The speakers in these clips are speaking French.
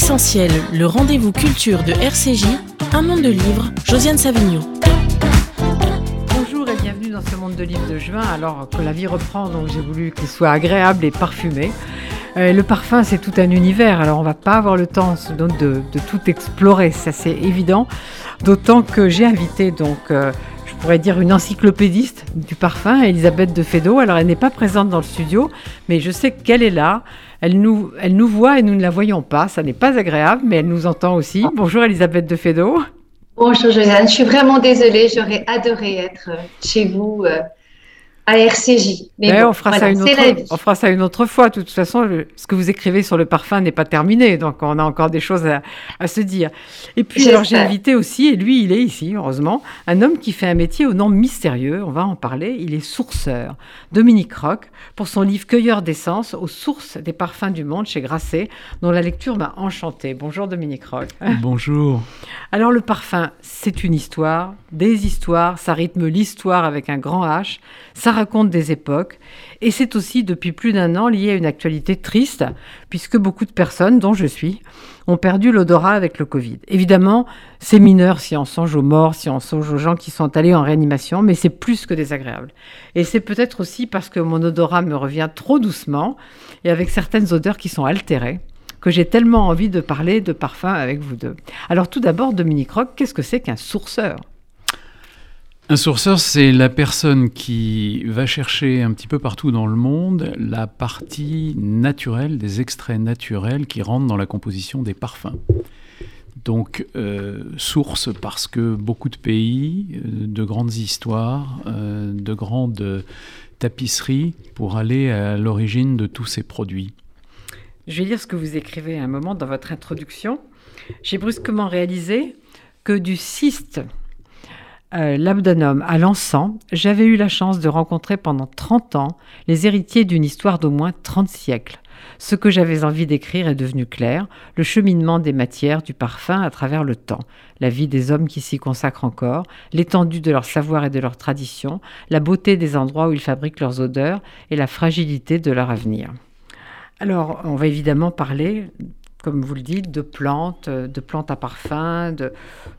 L'essentiel, le rendez-vous culture de RCJ, un monde de livres, Josiane Savigno. Bonjour et bienvenue dans ce monde de livres de juin. Alors que la vie reprend, donc j'ai voulu qu'il soit agréable et parfumé. Euh, le parfum, c'est tout un univers, alors on va pas avoir le temps de, de, tout explorer, ça c'est évident. D'autant que j'ai invité donc euh, je pourrais dire une encyclopédiste du parfum, Elisabeth de Fédot. Alors elle n'est pas présente dans le studio, mais je sais qu'elle est là. Elle nous, elle nous voit et nous ne la voyons pas. Ça n'est pas agréable, mais elle nous entend aussi. Bonjour Elisabeth de. Bonjour Josiane, je suis vraiment désolée. J'aurais adoré être chez vous euh, à RCJ. Mais, on, fera ça une autre, on fera ça une autre fois. De toute façon, ce que vous écrivez sur le parfum n'est pas terminé, donc on a encore des choses à, se dire. Et puis, alors j'ai invité aussi, et lui, il est ici, heureusement, un homme qui fait un métier au nom mystérieux. On va en parler. Il est sourceur. Dominique Roch, pour son livre Cueilleur d'essence aux sources des parfums du monde chez Grasset, dont la lecture m'a enchanté. Bonjour Dominique Roch. Bonjour. Alors le parfum, c'est une histoire, des histoires, ça rythme l'histoire avec un grand H. Ça raconte des époques et c'est aussi depuis plus d'un an lié à une actualité triste puisque beaucoup de personnes, dont je suis, ont perdu l'odorat avec le Covid. Évidemment, c'est mineur si on songe aux morts, si on songe aux gens qui sont allés en réanimation, mais c'est plus que désagréable. Et c'est peut-être aussi parce que mon odorat me revient trop doucement et avec certaines odeurs qui sont altérées que j'ai tellement envie de parler de parfum avec vous deux. Alors tout d'abord, Dominique Roch, qu'est-ce que c'est qu'un sourceur? Un sourceur, c'est la personne qui va chercher un petit peu partout dans le monde la partie naturelle, des extraits naturels qui rentrent dans la composition des parfums. Donc, euh, source parce que beaucoup de pays, euh, de grandes histoires, euh, de grandes tapisseries pour aller à l'origine de tous ces produits. Je vais lire ce que vous écrivez à un moment dans votre introduction. J'ai brusquement réalisé que du cyste euh, l'abdomen à l'encens, j'avais eu la chance de rencontrer pendant 30 ans les héritiers d'une histoire d'au moins 30 siècles. Ce que j'avais envie d'écrire est devenu clair, le cheminement des matières, du parfum à travers le temps, la vie des hommes qui s'y consacrent encore, l'étendue de leur savoir et de leur tradition, la beauté des endroits où ils fabriquent leurs odeurs et la fragilité de leur avenir. Alors, on va évidemment parler comme vous le dites, de plantes, euh, de plantes à parfum,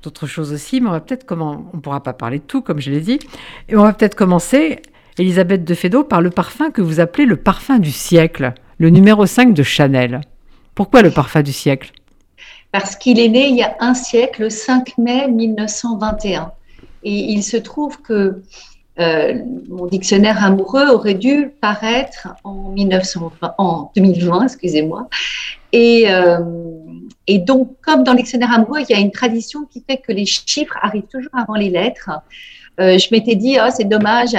d'autres choses aussi. Mais on va peut-être on pourra pas parler de tout, comme je l'ai dit. Et on va peut-être commencer, Elisabeth de Fédot, par le parfum que vous appelez le parfum du siècle, le numéro 5 de Chanel. Pourquoi le parfum du siècle? Parce qu'il est né il y a un siècle, le 5 mai 1921. Et il se trouve que euh, mon dictionnaire amoureux aurait dû paraître en, 1920, en 2020, excusez-moi. Et, euh, et, donc, comme dans le dictionnaire amoureux, il y a une tradition qui fait que les chiffres arrivent toujours avant les lettres. Euh, je m'étais dit, oh, c'est dommage,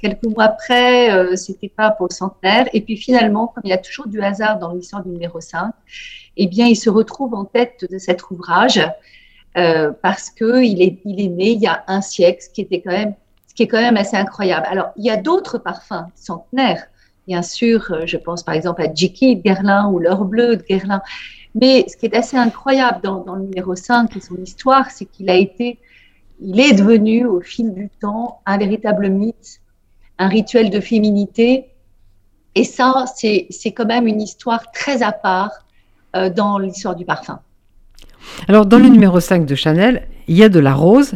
quelques mois après, euh, c'était pas pour le centenaire. Et puis finalement, comme il y a toujours du hasard dans l'histoire du numéro 5, eh bien, il se retrouve en tête de cet ouvrage parce qu'il est, il est né il y a un siècle, ce qui était quand même ce qui est quand même assez incroyable. Alors, il y a d'autres parfums centenaires. Bien sûr, euh, je pense par exemple à Jiki de Guerlain ou L'heure bleue de Guerlain. Mais ce qui est assez incroyable dans, le numéro 5 et son histoire, c'est qu'il a été, il est devenu au fil du temps un véritable mythe, un rituel de féminité. Et ça, c'est quand même une histoire très à part euh, dans l'histoire du parfum. Alors, dans le numéro 5 de Chanel, il y a de la rose.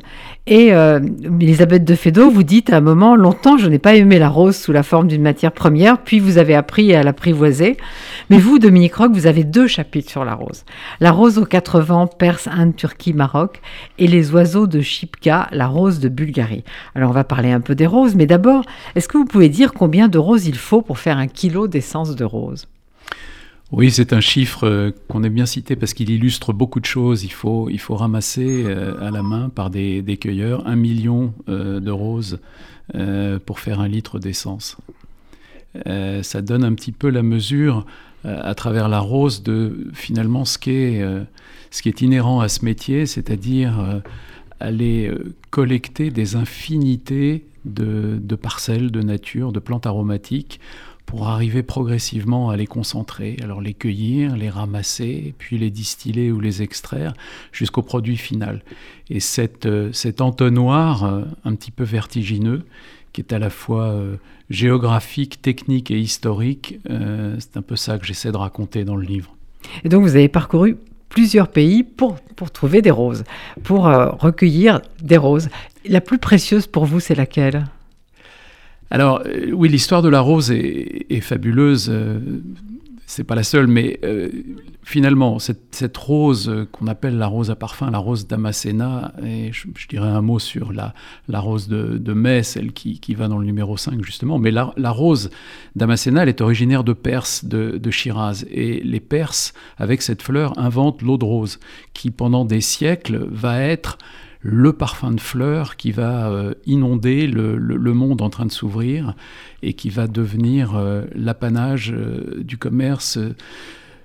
Et euh, Elisabeth de Fédot, vous dites à un moment, longtemps, je n'ai pas aimé la rose sous la forme d'une matière première, puis vous avez appris à l'apprivoiser. Mais vous, Dominique Roch, vous avez deux chapitres sur la rose. La rose aux quatre vents, Perse, Inde, Turquie, Maroc, et les oiseaux de Chipka, la rose de Bulgarie. Alors, on va parler un peu des roses, mais d'abord, est-ce que vous pouvez dire combien de roses il faut pour faire un kilo d'essence de rose? Oui, c'est un chiffre euh, qu'on est bien cité parce qu'il illustre beaucoup de choses. Il faut, ramasser euh, à la main par des, cueilleurs un million euh, de roses pour faire un litre d'essence. ça donne un petit peu la mesure à travers la rose de finalement ce qui est, ce qui est inhérent à ce métier, c'est-à-dire aller collecter des infinités de, de parcelles de nature, de plantes aromatiques pour arriver progressivement à les concentrer, alors les cueillir, les ramasser, puis les distiller ou les extraire jusqu'au produit final. Et cette, euh, cet entonnoir euh, un petit peu vertigineux, qui est à la fois euh, géographique, technique et historique, c'est un peu ça que j'essaie de raconter dans le livre. Et donc vous avez parcouru plusieurs pays pour, pour trouver des roses, pour recueillir des roses. La plus précieuse pour vous, c'est laquelle? Alors euh, oui, l'histoire de la rose est, fabuleuse. Euh, c'est pas la seule, mais euh, finalement, cette, rose qu'on appelle la rose à parfum, la rose d'Amasena, et je, dirais un mot sur la, rose de, mai, celle qui, va dans le numéro 5 justement, mais la, rose d'Amasena, elle est originaire de Perse, de, de, Shiraz, et les Perses, avec cette fleur, inventent l'eau de rose, qui pendant des siècles va être le parfum de fleurs qui va euh, inonder le, monde en train de s'ouvrir et qui va devenir euh, l'apanage euh, du commerce.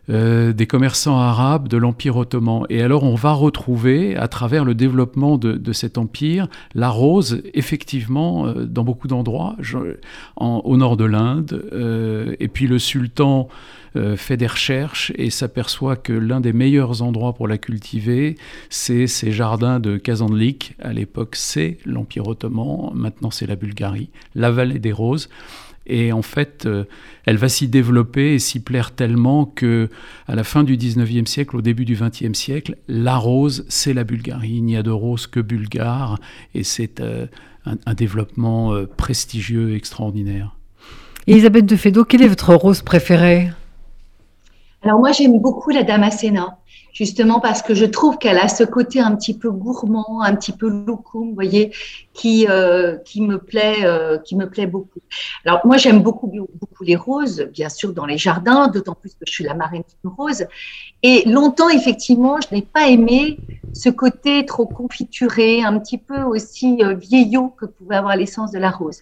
Des commerçants arabes de l'Empire ottoman. Et alors on va retrouver, à travers le développement de, cet empire, la rose, effectivement, dans beaucoup d'endroits, au nord de l'Inde, et puis le sultan euh, fait des recherches et s'aperçoit que l'un des meilleurs endroits pour la cultiver, c'est ces jardins de Kazanlik. À l'époque, c'est l'Empire ottoman, maintenant c'est la Bulgarie, la vallée des roses. Et en fait, euh, elle va s'y développer et s'y plaire tellement que, à la fin du 19e siècle, au début du 20e siècle, la rose, c'est la Bulgarie. Il n'y a de rose que bulgare et c'est euh, un, développement prestigieux, extraordinaire. Elisabeth de Fédot, quelle est votre rose préférée? Alors moi, j'aime beaucoup la Damascena, justement parce que je trouve qu'elle a ce côté un petit peu gourmand, un petit peu loukoum, vous voyez, qui euh, qui me plaît, euh, qui me plaît beaucoup. Alors moi, j'aime beaucoup beaucoup les roses, bien sûr, dans les jardins, d'autant plus que je suis la marraine d'une rose. Et longtemps, effectivement, je n'ai pas aimé ce côté trop confituré, un petit peu aussi euh, vieillot que pouvait avoir l'essence de la rose.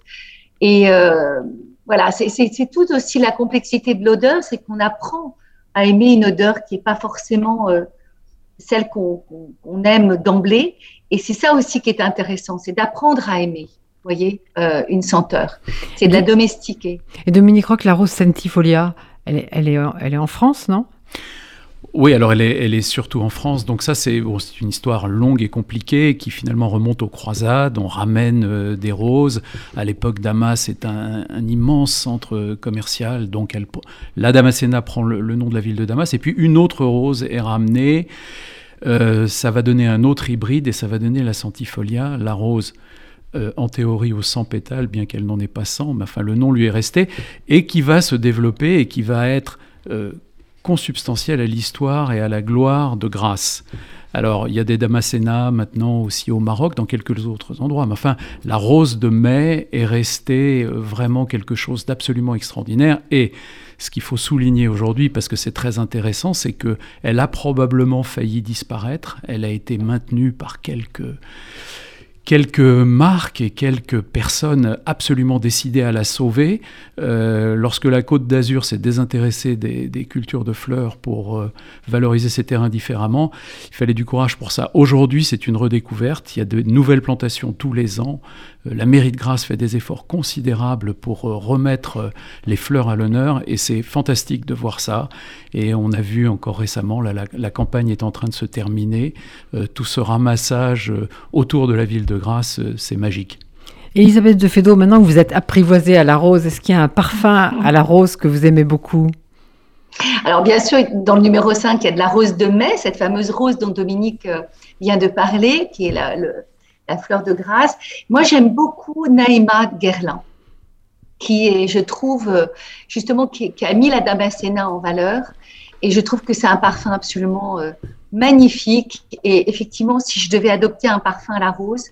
Et euh, voilà, c'est tout aussi la complexité de l'odeur, c'est qu'on apprend à aimer une odeur qui n'est pas forcément euh, celle qu'on aime d'emblée. Et c'est ça aussi qui est intéressant, c'est d'apprendre à aimer. Vous voyez, euh, une senteur. C'est de la domestiquer. Et Dominique Roque, la rose centifolia, elle est, elle est, elle est en France, non? Oui, alors elle est, surtout en France, donc ça c'est une histoire longue et compliquée qui finalement remonte aux croisades, on ramène euh, des roses, à l'époque Damas est un, immense centre commercial, donc la Damascena prend le, nom de la ville de Damas, et puis une autre rose est ramenée, euh, ça va donner un autre hybride et ça va donner la centifolia, la rose euh, en théorie aux 100 pétales, bien qu'elle n'en ait pas 100, mais enfin le nom lui est resté, et qui va se développer et qui va être consubstantiel à l'histoire et à la gloire de Grasse. Alors, il y a des Damascena maintenant aussi au Maroc, dans quelques autres endroits. Mais enfin, la rose de mai est restée euh, vraiment quelque chose d'absolument extraordinaire. Et ce qu'il faut souligner aujourd'hui, parce que c'est très intéressant, c'est qu'elle a probablement failli disparaître. Elle a été maintenue par quelques quelques marques et quelques personnes absolument décidées à la sauver. Euh, lorsque la Côte d'Azur s'est désintéressée des, cultures de fleurs pour euh, valoriser ses terrains différemment, il fallait du courage pour ça. Aujourd'hui, c'est une redécouverte. Il y a de nouvelles plantations tous les ans. Euh, la mairie de Grasse fait des efforts considérables pour remettre les fleurs à l'honneur et c'est fantastique de voir ça. Et on a vu encore récemment, la, campagne est en train de se terminer, tout ce ramassage autour de la ville de grâce, euh, c'est magique. Elisabeth de Fédot, maintenant que vous êtes apprivoisée à la rose, est-ce qu'il y a un parfum à la rose que vous aimez beaucoup? Alors bien sûr, dans le numéro 5, il y a de la rose de mai, cette fameuse rose dont Dominique euh, vient de parler, qui est la, la fleur de grâce. Moi, j'aime beaucoup Naïma Guerlain, qui est, je trouve, euh, justement, qui, a mis la Damascena en valeur. Et je trouve que c'est un parfum absolument magnifique. Et effectivement, si je devais adopter un parfum à la rose,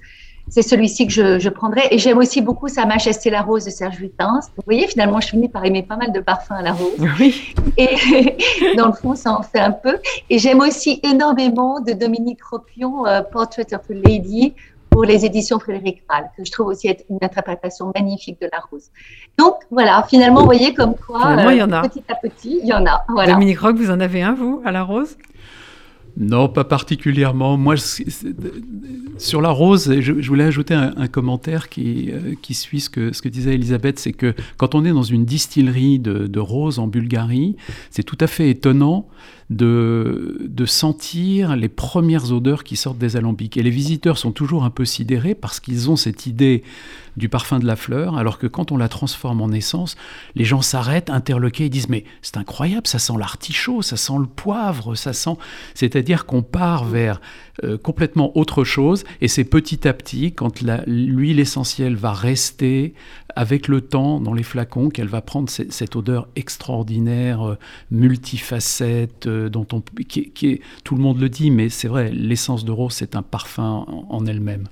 c'est celui-ci que je, prendrais. Et j'aime aussi beaucoup Sa Majesté la Rose de Serge Lutens. Vous voyez, finalement, je finis par aimer pas mal de parfums à la rose. Oui. Et dans le fond, ça en fait un peu. Et j'aime aussi énormément de Dominique Ropion, euh, Portrait of a Lady, pour les éditions Frédéric Mal, que je trouve aussi être une interprétation magnifique de la rose. Donc voilà, finalement, vous voyez comme quoi, il y en a. petit à petit, il y en a. Voilà. Dominique Roque, vous en avez un, vous, à la rose? Non, pas particulièrement. Moi, sur la rose, je, voulais ajouter un, commentaire qui, euh, qui suit ce que, ce que disait Elisabeth, c'est que quand on est dans une distillerie de, de roses en Bulgarie, c'est tout à fait étonnant de, sentir les premières odeurs qui sortent des alambics. Et les visiteurs sont toujours un peu sidérés parce qu'ils ont cette idée du parfum de la fleur, alors que quand on la transforme en essence, les gens s'arrêtent, interloqués, et disent mais c'est incroyable, ça sent l'artichaut, ça sent le poivre, ça sent... C'est-à-dire qu'on part vers euh, complètement autre chose, et c'est petit à petit, quand l'huile essentielle va rester avec le temps dans les flacons, qu'elle va prendre cette odeur extraordinaire, euh, multifacette, tout le monde le dit, mais c'est vrai, l'essence de rose, c'est un parfum en, elle-même.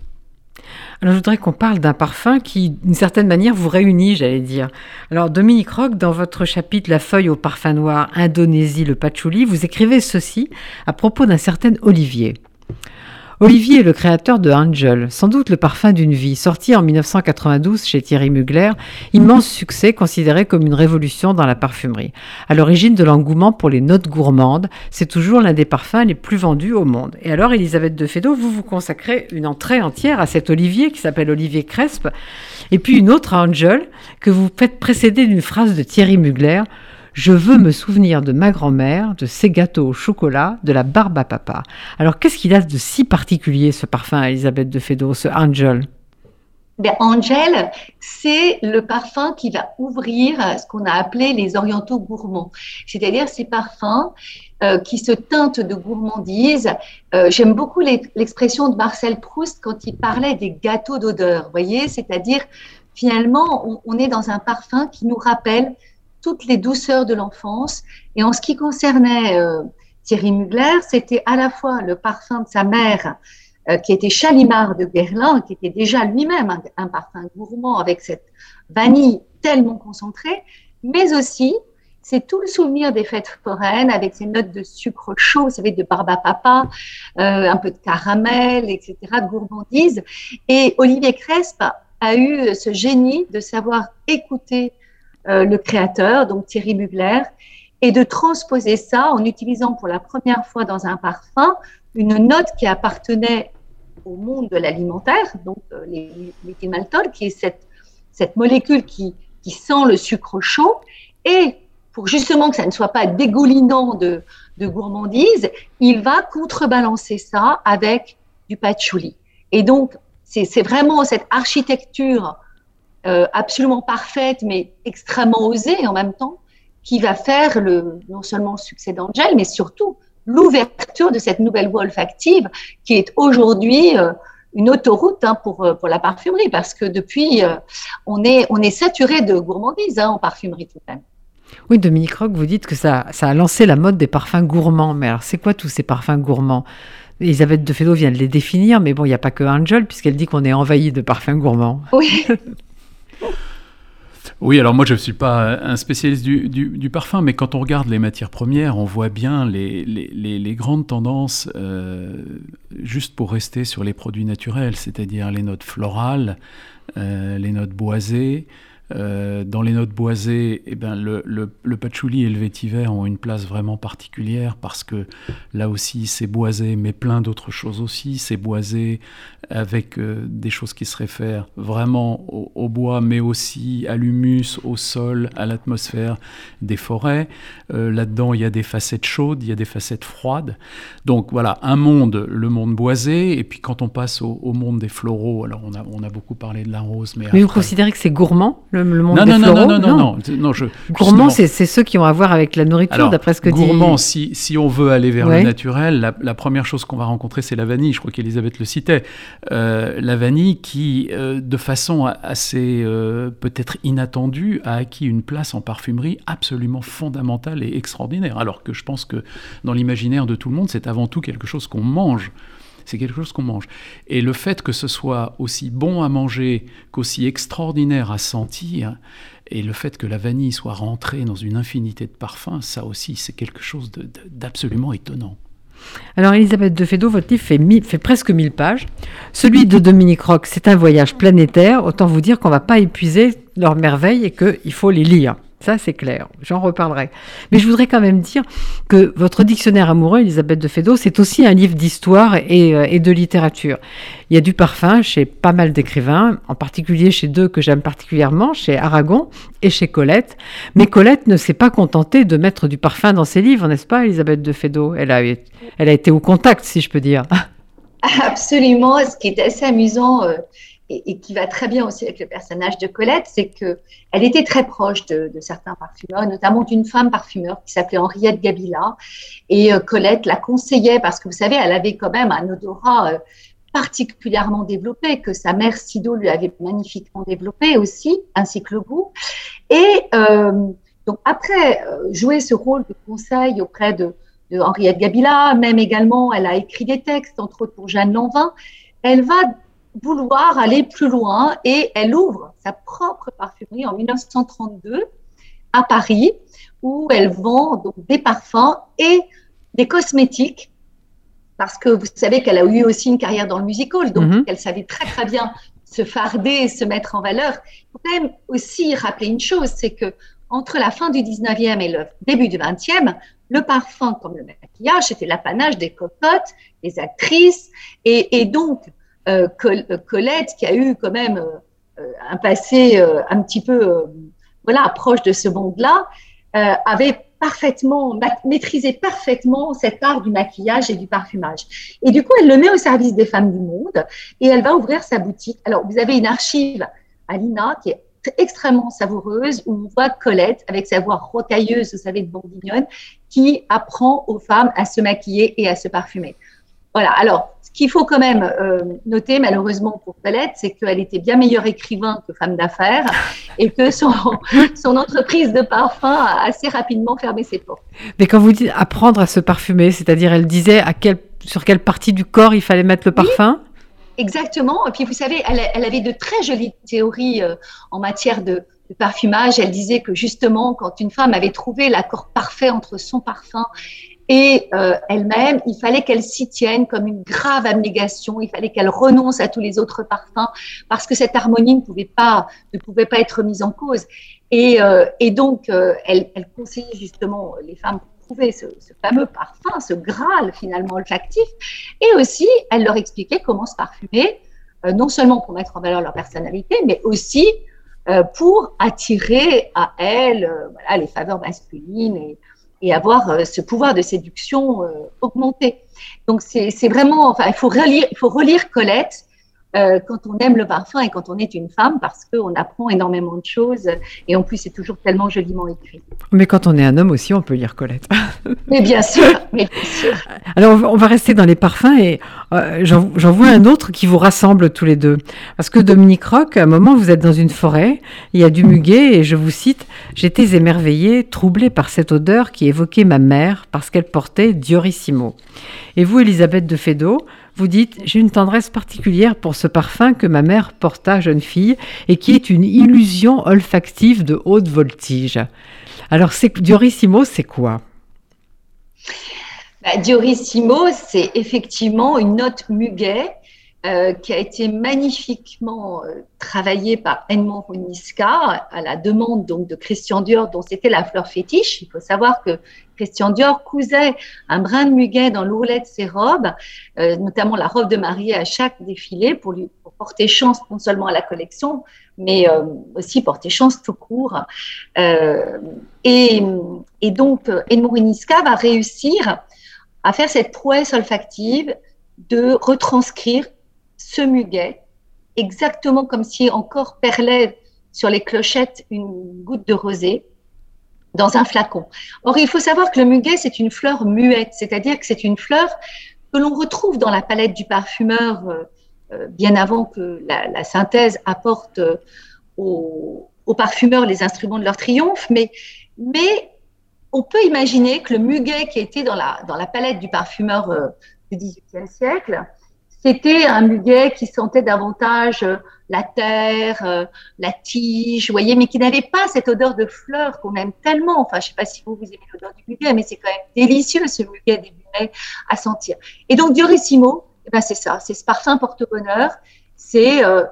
Alors je voudrais qu'on parle d'un parfum qui, d'une certaine manière, vous réunit, j'allais dire. Alors Dominique Rock, dans votre chapitre La feuille au parfum noir, Indonésie, le patchouli, vous écrivez ceci à propos d'un certain Olivier. Olivier est le créateur de Angel, sans doute le parfum d'une vie, sorti en 1992 chez Thierry Mugler, immense succès considéré comme une révolution dans la parfumerie. À l'origine de l'engouement pour les notes gourmandes, c'est toujours l'un des parfums les plus vendus au monde. Et alors, Elisabeth de vous vous consacrez une entrée entière à cet Olivier qui s'appelle Olivier Crespe, et puis une autre Angel que vous faites précéder d'une phrase de Thierry Mugler je veux me souvenir de ma grand-mère, de ses gâteaux au chocolat, de la barbe à papa. Alors, qu'est-ce qu'il a de si particulier, ce parfum, Elisabeth de Fédot, ce Angel? Ben, Angel, c'est le parfum qui va ouvrir ce qu'on a appelé les orientaux gourmands, c'est-à-dire ces parfums euh, qui se teintent de gourmandise. Euh, j'aime beaucoup l'expression de Marcel Proust quand il parlait des gâteaux d'odeur, voyez, c'est-à-dire finalement on, est dans un parfum qui nous rappelle toutes les douceurs de l'enfance. Et en ce qui concernait euh, Thierry Mugler, c'était à la fois le parfum de sa mère, euh, qui était Chalimard de Guerlain, qui était déjà lui-même un, parfum gourmand avec cette vanille tellement concentrée, mais aussi c'est tout le souvenir des fêtes foraines avec ces notes de sucre chaud, vous savez, de barbe à papa, euh, un peu de caramel, etc., de gourmandise. Et Olivier Crespe a eu ce génie de savoir écouter le créateur, donc Thierry Mugler, et de transposer ça en utilisant pour la première fois dans un parfum une note qui appartenait au monde de l'alimentaire, donc euh, l'éthylmaltol, qui est cette, molécule qui, sent le sucre chaud, et pour justement que ça ne soit pas dégoulinant de gourmandise, il va contrebalancer ça avec du patchouli. Et donc, c'est vraiment cette architecture euh, absolument parfaite, mais extrêmement osée en même temps, qui va faire le, non seulement le succès d'Angel, mais surtout l'ouverture de cette nouvelle voie olfactive qui est aujourd'hui euh, une autoroute hein, pour, euh, pour la parfumerie, parce que depuis, on, est, on est saturé de gourmandise hein, en parfumerie tout de même. Oui, Dominique Rock, vous dites que ça, ça a lancé la mode des parfums gourmands. Mais alors, c'est quoi tous ces parfums gourmands? Elisabeth de vient de les définir, mais bon, il n'y a pas que Angel, puisqu'elle dit qu'on est envahi de parfums gourmands. Oui. Oui, alors moi je ne suis pas un spécialiste du, parfum, mais quand on regarde les matières premières, on voit bien les, grandes tendances, euh, juste pour rester sur les produits naturels, c'est-à-dire les notes florales, euh, les notes boisées, euh, dans les notes boisées, eh ben, le, le, patchouli et le vétiver ont une place vraiment particulière parce que là aussi c'est boisé, mais plein d'autres choses aussi. C'est boisé avec euh, des choses qui se réfèrent vraiment au, bois, mais aussi à l'humus, au sol, à l'atmosphère des forêts. Euh, là-dedans, il y a des facettes chaudes, il y a des facettes froides. Donc voilà, un monde, le monde boisé, et puis quand on passe au, monde des floraux, alors on a, on a beaucoup parlé de la rose, mais... Mais vous considérez que c'est gourmand le, monde non, des non, floraux non, non, non, non, non, je, Gourmand, c'est ceux qui ont à voir avec la nourriture, d'après ce que dit... Gourmand, si, si on veut aller vers le naturel, la, première chose qu'on va rencontrer, c'est la vanille. Je crois qu'Elisabeth le citait. Euh, la vanille qui, euh, de façon assez euh, peut-être inattendue, a acquis une place en parfumerie absolument fondamentale et extraordinaire. Alors que je pense que dans l'imaginaire de tout le monde, c'est avant tout quelque chose qu'on mange c'est quelque chose qu'on mange. Et le fait que ce soit aussi bon à manger qu'aussi extraordinaire à sentir, et le fait que la vanille soit rentrée dans une infinité de parfums, ça aussi, c'est quelque chose d'absolument étonnant. Alors, Elisabeth de votre livre fait, presque 1000 pages. Celui de Dominique Roch, c'est un voyage planétaire. Autant vous dire qu'on ne va pas épuiser leurs merveilles et qu'il faut les lire. Ça, c'est clair. J'en reparlerai. Mais je voudrais quand même dire que votre dictionnaire amoureux, Elisabeth de Fédot, c'est aussi un livre d'histoire et, euh, et, de littérature. Il y a du parfum chez pas mal d'écrivains, en particulier chez deux que j'aime particulièrement, chez Aragon et chez Colette. Mais Colette ne s'est pas contentée de mettre du parfum dans ses livres, n'est-ce pas, Elisabeth de Fédot elle a, elle a été au contact, si je peux dire. Absolument. Ce qui est assez amusant, euh, et, qui va très bien aussi avec le personnage de Colette, c'est que elle était très proche de, certains parfumeurs, notamment d'une femme parfumeur qui s'appelait Henriette Gabila. Et euh, Colette la conseillait parce que vous savez, elle avait quand même un odorat euh, particulièrement développé, que sa mère Sido lui avait magnifiquement développé aussi, ainsi que le goût. Et euh, donc après jouer ce rôle de conseil auprès de, de Henriette Gabila, même également, elle a écrit des textes, entre autres pour Jeanne Lanvin, elle va vouloir aller plus loin et elle ouvre sa propre parfumerie en 1932 à Paris où elle vend donc des parfums et des cosmétiques parce que vous savez qu'elle a eu aussi une carrière dans le musical donc mhm. elle savait très très bien se farder et se mettre en valeur. Il faut quand même aussi rappeler une chose, c'est que entre la fin du 19e et le début du 20e, le parfum comme le maquillage, c'était l'apanage des cocottes, des actrices et, et donc Colette, qui a eu quand même euh, un passé un petit peu voilà, proche de ce monde-là, avait parfaitement, maîtrisé parfaitement cet art du maquillage et du parfumage. Et du coup, elle le met au service des femmes du monde et elle va ouvrir sa boutique. Alors, vous avez une archive à l'INA qui est extrêmement savoureuse où on voit Colette avec sa voix rocailleuse, vous savez, de bourguignonne, qui apprend aux femmes à se maquiller et à se parfumer. Voilà. Alors, qu'il faut quand même euh, noter, malheureusement pour Colette, c'est qu'elle était bien meilleure écrivain que femme d'affaires et que son, son entreprise de parfum a assez rapidement fermé ses portes. Mais quand vous dites apprendre à se parfumer, c'est-à-dire elle disait à quel, sur quelle partie du corps il fallait mettre le parfum? Exactement. Et puis vous savez, elle, elle, avait de très jolies théories euh, en matière de, de parfumage. Elle disait que justement, quand une femme avait trouvé l'accord parfait entre son parfum et euh, elle-même, il fallait qu'elle s'y tienne comme une grave abnégation, il fallait qu'elle renonce à tous les autres parfums parce que cette harmonie ne pouvait pas, ne pouvait pas être mise en cause. Et, euh, et donc, euh, elle, elle, conseillait justement les femmes trouver ce, ce, fameux parfum, ce Graal finalement olfactif, et aussi elle leur expliquait comment se parfumer, euh, non seulement pour mettre en valeur leur personnalité, mais aussi euh, pour attirer à elle voilà, les faveurs masculines et et avoir euh, ce pouvoir de séduction euh, augmenté. Donc c'est vraiment, enfin, il faut relire, il faut relire Colette euh, quand on aime le parfum et quand on est une femme parce qu'on apprend énormément de choses et en plus c'est toujours tellement joliment écrit. Mais quand on est un homme aussi, on peut lire Colette. mais bien sûr, mais bien sûr. Alors on va rester dans les parfums et euh, j'en vois un autre qui vous rassemble tous les deux. Parce que Dominique Rock, à un moment vous êtes dans une forêt, il y a du muguet et je vous cite, j'étais émerveillée, troublée par cette odeur qui évoquait ma mère parce qu'elle portait Diorissimo. Et vous, Elisabeth de Fédot, vous dites J'ai une tendresse particulière pour ce parfum que ma mère porta jeune fille et qui est une illusion olfactive de haute voltige. Alors, Diorissimo, c'est quoi? Bah, Diorissimo, c'est effectivement une note muguet euh, qui a été magnifiquement euh, travaillé par Edmond Roniska à la demande donc de Christian Dior, dont c'était la fleur fétiche. Il faut savoir que Christian Dior cousait un brin de muguet dans l'ourlet de ses robes, euh, notamment la robe de mariée à chaque défilé pour lui porter chance non seulement à la collection, mais aussi porter chance tout court. Et, et, donc Edmond Roniska va réussir à faire cette prouesse olfactive de retranscrire ce muguet, exactement comme si encore perlait sur les clochettes une goutte de rosée dans un flacon. Or, il faut savoir que le muguet, c'est une fleur muette, c'est-à-dire que c'est une fleur que l'on retrouve dans la palette du parfumeur euh, euh, bien avant que la, synthèse apporte euh, aux, parfumeurs les instruments de leur triomphe, mais, mais on peut imaginer que le muguet qui était dans la, dans la palette du parfumeur du XVIIIe siècle, c'était un muguet qui sentait davantage euh, la terre, euh, la tige, vous voyez, mais qui n'avait pas cette odeur de fleurs qu'on aime tellement. Enfin, je ne sais pas si vous, vous aimez l'odeur du muguet, mais c'est quand même délicieux ce muguet des muguets à sentir. Et donc, Diorissimo, eh ben, c'est ça, c'est ce parfum porte-bonheur. C'est euh,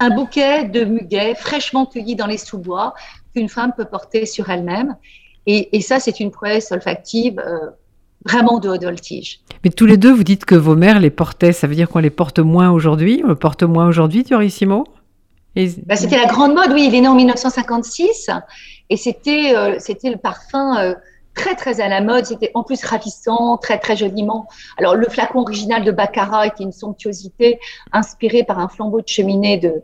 un bouquet de muguet fraîchement cueilli dans les sous-bois qu'une femme peut porter sur elle-même. Et, et ça, c'est une prouesse olfactive vraiment de haut voltige. Mais tous les deux, vous dites que vos mères les portaient, ça veut dire qu'on les porte moins aujourd'hui? On le porte moins aujourd'hui, Turissimo bah, C'était la grande mode, oui. Il est né en 1956 et c'était euh, c'était le parfum euh, très très à la mode. C'était en plus ravissant, très très joliment. Alors le flacon original de Baccarat était une somptuosité inspirée par un flambeau de cheminée de,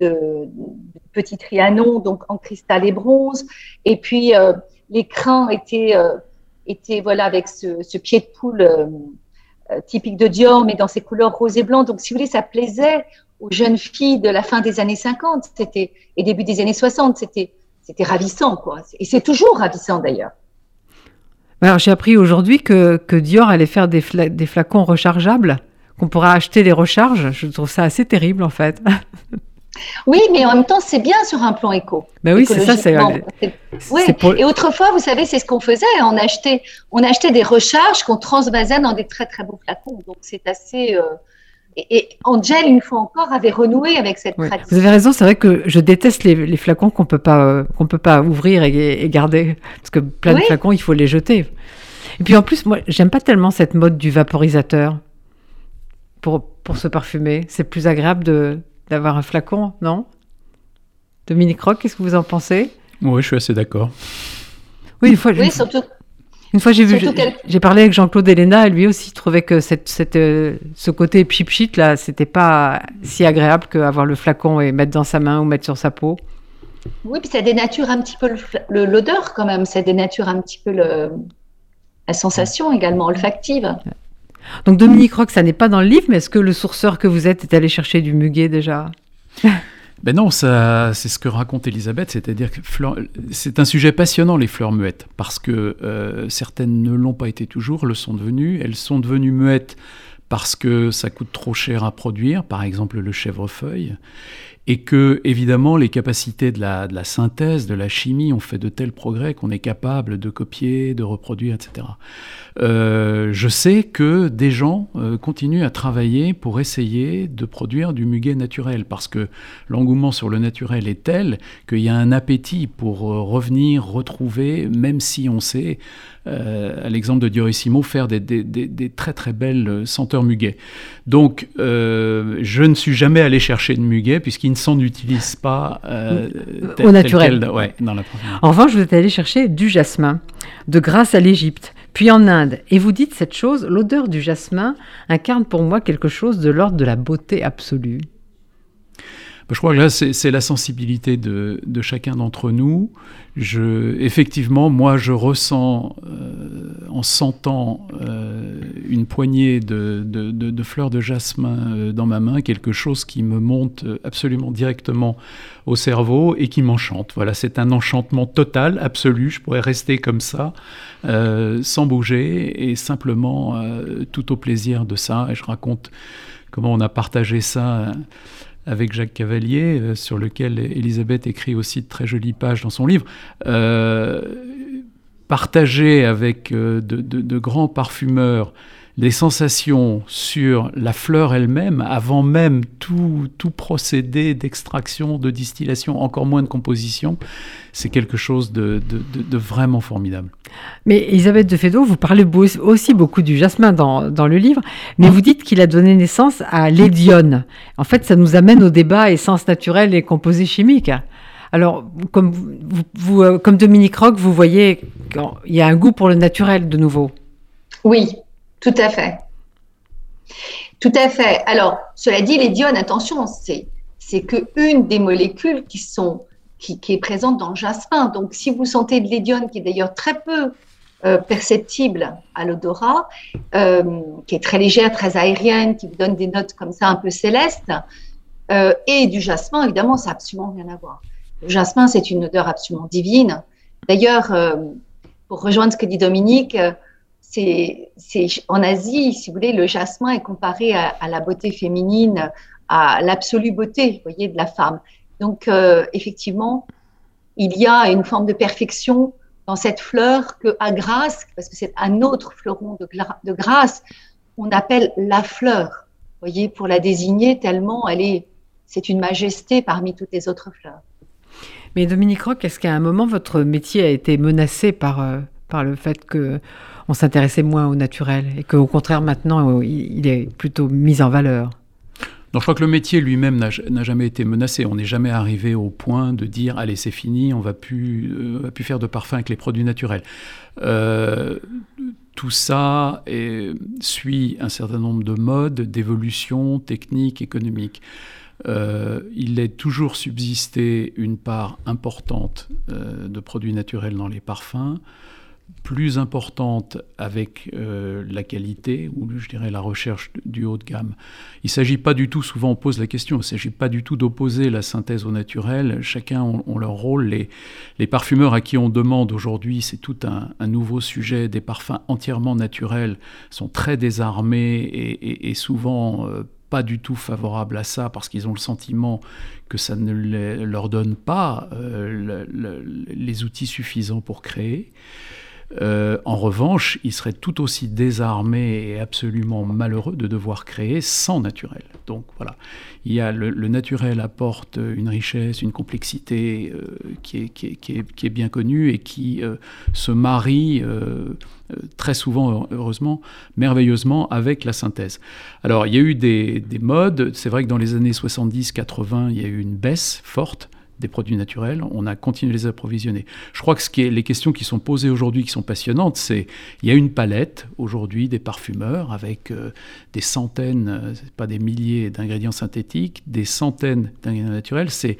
de, petit Trianon, donc en cristal et bronze. Et puis euh, les crins étaient, euh, étaient voilà avec ce, pied de poule euh, typique de Dior, mais dans ses couleurs rose et blanc. Donc si vous voulez, ça plaisait aux jeunes filles de la fin des années 50, c'était et début des années 60. C'était c'était ravissant, quoi. Et c'est toujours ravissant d'ailleurs. Alors, j'ai appris aujourd'hui que, que, Dior allait faire des, des flacons rechargeables, qu'on pourra acheter les recharges. Je trouve ça assez terrible, en fait. Oui, mais en même temps, c'est bien sur un plan éco. Ben oui, c'est ça. C'est, oui. Et autrefois, vous savez, c'est ce qu'on faisait. On achetait, on achetait des recharges qu'on transvasait dans des très très beaux flacons. Donc c'est assez. Euh, et, Angel, une fois encore, avait renoué avec cette pratique. Vous avez raison, c'est vrai que je déteste les, flacons qu'on peut pas euh, qu'on peut pas ouvrir et, garder parce que plein de flacons, il faut les jeter. Et puis en plus, moi, j'aime pas tellement cette mode du vaporisateur pour pour se parfumer. C'est plus agréable de d'avoir un flacon, non? Dominique Rock, qu'est-ce que vous en pensez? Oui, je suis assez d'accord. Oui, une fois, oui, surtout, une fois, j'ai vu, j'ai parlé avec Jean-Claude Elena, et lui aussi trouvait que cette, cette, euh, ce côté pchit là, c'était pas si agréable qu'avoir le flacon et mettre dans sa main ou mettre sur sa peau. Oui, puis ça dénature un petit peu l'odeur quand même, ça dénature un petit peu le, la sensation également olfactive. Donc Dominique Rock, ça n'est pas dans le livre, mais est-ce que le sourceur que vous êtes est allé chercher du muguet déjà? Ben non, ça, c'est ce que raconte Elisabeth, c'est-à-dire que c'est un sujet passionnant, les fleurs muettes, parce que euh, certaines ne l'ont pas été toujours, le sont devenues. Elles sont devenues muettes parce que ça coûte trop cher à produire, par exemple le chèvrefeuille, et que, évidemment, les capacités de la, de la synthèse, de la chimie ont fait de tels progrès qu'on est capable de copier, de reproduire, etc. Euh, je sais que des gens euh, continuent à travailler pour essayer de produire du muguet naturel, parce que l'engouement sur le naturel est tel qu'il y a un appétit pour euh, revenir, retrouver, même si on sait, à l'exemple de Diorissimo, faire des, des, très très belles senteurs muguet. Donc, je ne suis jamais allé chercher de muguet, puisqu'il s'en utilise pas au naturel. ouais, dans la en revanche, vous êtes allé chercher du jasmin, de grâce à l'Égypte puis en Inde. Et vous dites cette chose, l'odeur du jasmin incarne pour moi quelque chose de l'ordre de la beauté absolue. Bah, je crois que là, c'est la sensibilité de, chacun d'entre nous. Je, effectivement, moi, je ressens, euh, en sentant euh, une poignée de, fleurs de jasmin euh, dans ma main, quelque chose qui me monte absolument directement au cerveau et qui m'enchante. Voilà, c'est un enchantement total, absolu. Je pourrais rester comme ça, euh, sans bouger et simplement euh, tout au plaisir de ça. Et je raconte comment on a partagé ça euh, avec Jacques Cavalier, sur lequel Elisabeth écrit aussi de très jolies pages dans son livre. Partager avec de, grands parfumeurs les sensations sur la fleur elle-même, avant même tout, tout procédé d'extraction, de distillation, encore moins de composition, c'est quelque chose de, vraiment formidable. Mais Elisabeth de Fédot, vous parlez aussi beaucoup du jasmin dans, dans le livre, mais vous dites qu'il a donné naissance à l'édione. En fait, ça nous amène au débat essence naturelle et composés chimiques. Alors, comme, euh, Dominique Rock, vous voyez qu'il y a un goût pour le naturel de nouveau. Oui, tout à fait. Tout à fait. Alors, cela dit, les attention, c'est c'est qu'une des molécules qui sont qui, est présente dans le jasmin. Donc, si vous sentez de l'édione, qui est d'ailleurs très peu euh, perceptible à l'odorat, euh, qui est très légère, très aérienne, qui vous donne des notes comme ça un peu célestes, et du jasmin, évidemment, ça n'a absolument rien à voir. Le jasmin, c'est une odeur absolument divine. D'ailleurs, pour rejoindre ce que dit Dominique, c'est en Asie, si vous voulez, le jasmin est comparé à, la beauté féminine, à l'absolue beauté, vous voyez, de la femme. Donc, euh, effectivement, il y a une forme de perfection dans cette fleur que, à grâce, parce que c'est un autre fleuron de, de grâce, on appelle la fleur. Vous voyez, pour la désigner tellement elle est, c'est une majesté parmi toutes les autres fleurs. Mais Dominique Roch, est-ce qu'à un moment votre métier a été menacé par, euh, le fait que on s'intéressait moins au naturel et qu'au contraire maintenant il est plutôt mis en valeur? Non, je crois que le métier lui-même n'a jamais été menacé. On n'est jamais arrivé au point de dire allez, c'est fini, on va plus, euh, va plus faire de parfum avec les produits naturels. Euh, tout ça suit un certain nombre de modes, d'évolution technique, économique. Euh, il est toujours subsisté une part importante de produits naturels dans les parfums plus importante avec euh, la qualité ou je dirais la recherche du haut de gamme. Il ne s'agit pas du tout, souvent on pose la question, il ne s'agit pas du tout d'opposer la synthèse au naturel, chacun a, leur rôle. Les, parfumeurs à qui on demande aujourd'hui, c'est tout un, nouveau sujet, des parfums entièrement naturels sont très désarmés et, souvent euh, pas du tout favorables à ça parce qu'ils ont le sentiment que ça ne leur donne pas euh, les outils suffisants pour créer. Euh, en revanche, il serait tout aussi désarmé et absolument malheureux de devoir créer sans naturel. Donc voilà, il y a le, naturel apporte une richesse, une complexité euh, qui, est, bien connue et qui euh, se marie très souvent, heureusement, merveilleusement avec la synthèse. Alors il y a eu des modes, c'est vrai que dans les années 70-80, il y a eu une baisse forte des produits naturels, on a continué de les approvisionner. Je crois que ce qui est, les questions qui sont posées aujourd'hui, qui sont passionnantes, c'est il y a une palette aujourd'hui des parfumeurs avec euh, des centaines, euh, pas des milliers d'ingrédients synthétiques, des centaines d'ingrédients naturels. C'est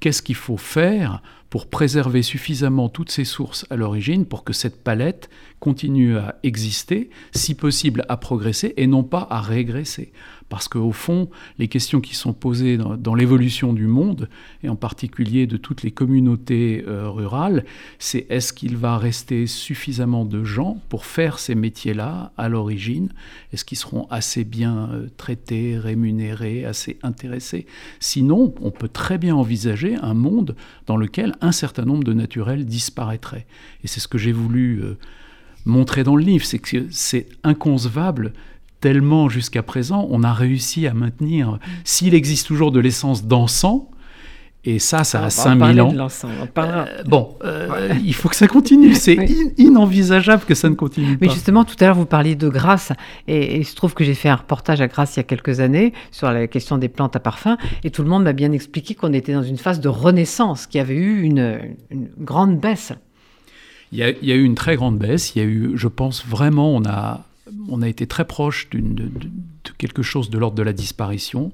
qu'est-ce qu'il faut faire pour préserver suffisamment toutes ces sources à l'origine pour que cette palette continue à exister, si possible à progresser et non pas à régresser? Parce qu'au fond, les questions qui sont posées dans, l'évolution du monde, et en particulier de toutes les communautés euh, rurales, c'est est-ce qu'il va rester suffisamment de gens pour faire ces métiers-là à l'origine? Est-ce qu'ils seront assez bien euh, traités, rémunérés, assez intéressés? Sinon, on peut très bien envisager un monde dans lequel un certain nombre de naturels disparaîtraient. Et c'est ce que j'ai voulu euh, montrer dans le livre, c'est que c'est inconcevable tellement jusqu'à présent, on a réussi à maintenir, s'il existe toujours de l'essence d'encens, et ça, ça a 5000 ans. Euh, bon, euh, il faut que ça continue. C'est inenvisageable que ça ne continue pas. Mais justement, tout à l'heure, vous parliez de Grasse. Et, il se trouve que j'ai fait un reportage à Grasse il y a quelques années sur la question des plantes à parfum. Et tout le monde m'a bien expliqué qu'on était dans une phase de renaissance, qu'il y avait eu une, grande baisse. Il y, a, il y, a, eu une très grande baisse. Il y a eu, je pense vraiment, on a on a été très proche de, quelque chose de l'ordre de la disparition.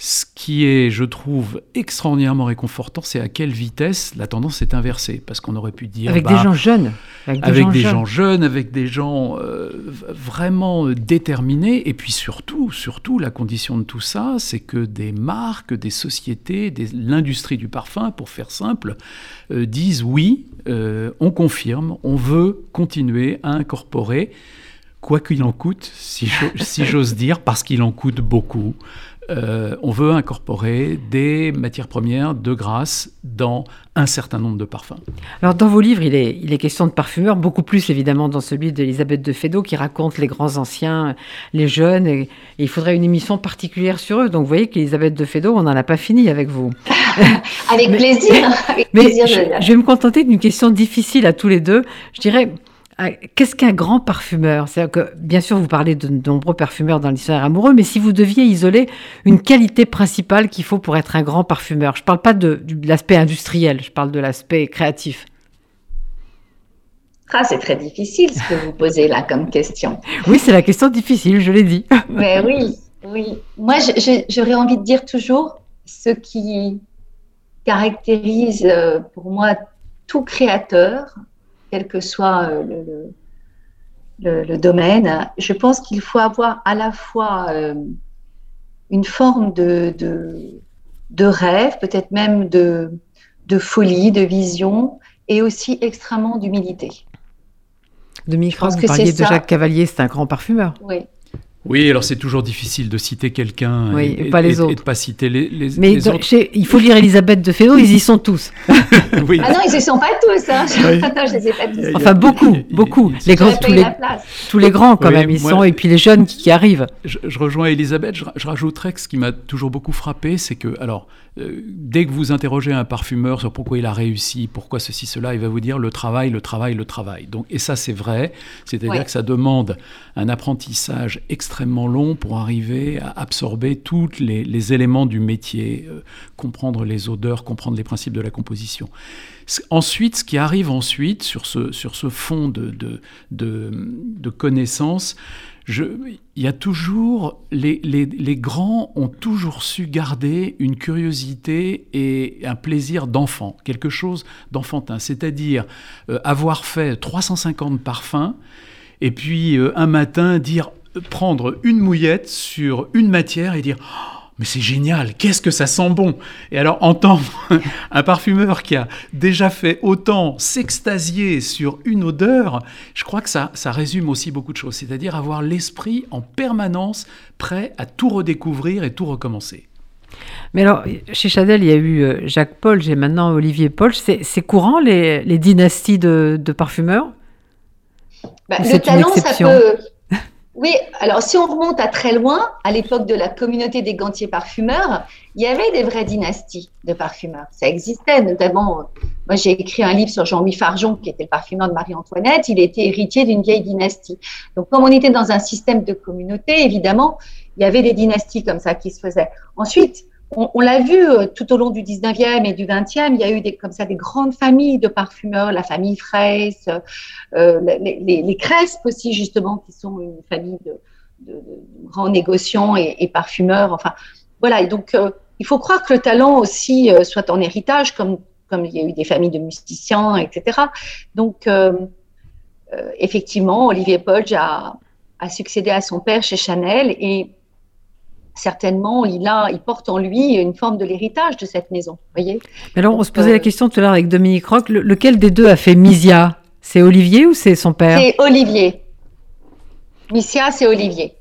Ce qui est, je trouve, extraordinairement réconfortant, c'est à quelle vitesse la tendance est inversée. Parce qu'on aurait pu dire. Avec des bah, gens jeunes. Avec des, gens, jeunes, avec des gens euh, vraiment déterminés. Et puis surtout, surtout, la condition de tout ça, c'est que des marques, des sociétés, l'industrie du parfum, pour faire simple, euh, disent oui, euh, on confirme, on veut continuer à incorporer quoi qu'il en coûte, si, j'ose dire, parce qu'il en coûte beaucoup, euh, on veut incorporer des matières premières de grâce dans un certain nombre de parfums. Alors dans vos livres, il est, il est question de parfumeurs, beaucoup plus évidemment dans celui d'Elisabeth de Fédot qui raconte les grands anciens, les jeunes, et, il faudrait une émission particulière sur eux. Donc vous voyez qu'Elisabeth de Fédot, on n'en a pas fini avec vous. avec plaisir. mais je vais me contenter d'une question difficile à tous les deux. Je dirais, qu'est-ce qu'un grand parfumeur? C'est-à-dire que, bien sûr, vous parlez de nombreux parfumeurs dans l'histoire amoureux, mais si vous deviez isoler une qualité principale qu'il faut pour être un grand parfumeur, je ne parle pas de, l'aspect industriel, je parle de l'aspect créatif. Ah, c'est très difficile ce que vous posez là comme question. Oui, c'est la question difficile, je l'ai dit. Mais oui, oui. Moi, j'aurais envie de dire toujours ce qui caractérise euh, pour moi tout créateur, quel que soit euh, le, domaine. Je pense qu'il faut avoir à la fois euh, une forme de, de, rêve, peut-être même de, de folie, de vision, et aussi extrêmement d'humilité. De micro, vous parliez de Jacques Cavalier, c'est un grand parfumeur. Oui. Oui, alors c'est toujours difficile de citer quelqu'un et, pas les autres. et de pas citer les, les, Mais autres. il faut lire Elisabeth de Fédot, ils y sont tous. oui. Ah non, ils y sont pas tous. Hein. je les ai pas tous. Enfin, beaucoup, beaucoup. Les grands, tous, les, tous les grands quand même, ils sont, et puis les jeunes qui, arrivent. Je, rejoins Elisabeth, je, je, rajouterais que ce qui m'a toujours beaucoup frappé, c'est que, alors, euh, dès que vous interrogez un parfumeur sur pourquoi il a réussi, pourquoi ceci, cela, il va vous dire le travail, le travail, le travail. Donc, et ça, c'est vrai, c'est-à-dire que ça demande un apprentissage extrêmement extrêmement long pour arriver à absorber tous les, éléments du métier, euh, comprendre les odeurs, comprendre les principes de la composition. Ensuite, ce qui arrive ensuite sur ce, sur ce fond de, de, de, connaissances, je, il y a toujours, les, les, les, grands ont toujours su garder une curiosité et un plaisir d'enfant, quelque chose d'enfantin, c'est-à-dire euh, avoir fait 350 parfums et puis euh, un matin dire prendre une mouillette sur une matière et dire mais c'est génial, qu'est-ce que ça sent bon Et alors entendre un parfumeur qui a déjà fait autant s'extasier sur une odeur, je crois que ça, ça résume aussi beaucoup de choses, c'est-à-dire avoir l'esprit en permanence prêt à tout redécouvrir et tout recommencer. Mais alors, chez Chadel, il y a eu euh, Jacques Paul, j'ai maintenant Olivier Paul. C'est courant les, les, dynasties de, de parfumeurs? Bah, Le talent, ça peut, oui, alors si on remonte à très loin, à l'époque de la communauté des gantiers parfumeurs, il y avait des vraies dynasties de parfumeurs. Ça existait, notamment, moi j'ai écrit un livre sur Jean-Louis Farjon, qui était le parfumeur de Marie-Antoinette, il était héritier d'une vieille dynastie. Donc comme on était dans un système de communauté, évidemment, il y avait des dynasties comme ça qui se faisaient. Ensuite, on, l'a vu euh, tout au long du 19e et du 20e, il y a eu des, comme ça des grandes familles de parfumeurs, la famille Fraisse, euh, les, les, les, aussi, justement, qui sont une famille de, de, grands négociants et, parfumeurs. Enfin, voilà. Et donc, euh, il faut croire que le talent aussi soit en héritage, comme, comme il y a eu des familles de musiciens, etc. Donc, effectivement, Olivier Polge a, a succédé à son père chez Chanel et certainement, il, a, il porte en lui une forme de l'héritage de cette maison. Voyez alors, on se posait la euh, question tout à l'heure avec Dominique Roch, lequel des deux a fait Misia? C'est Olivier ou c'est son père? C'est Olivier. Misia, c'est Olivier.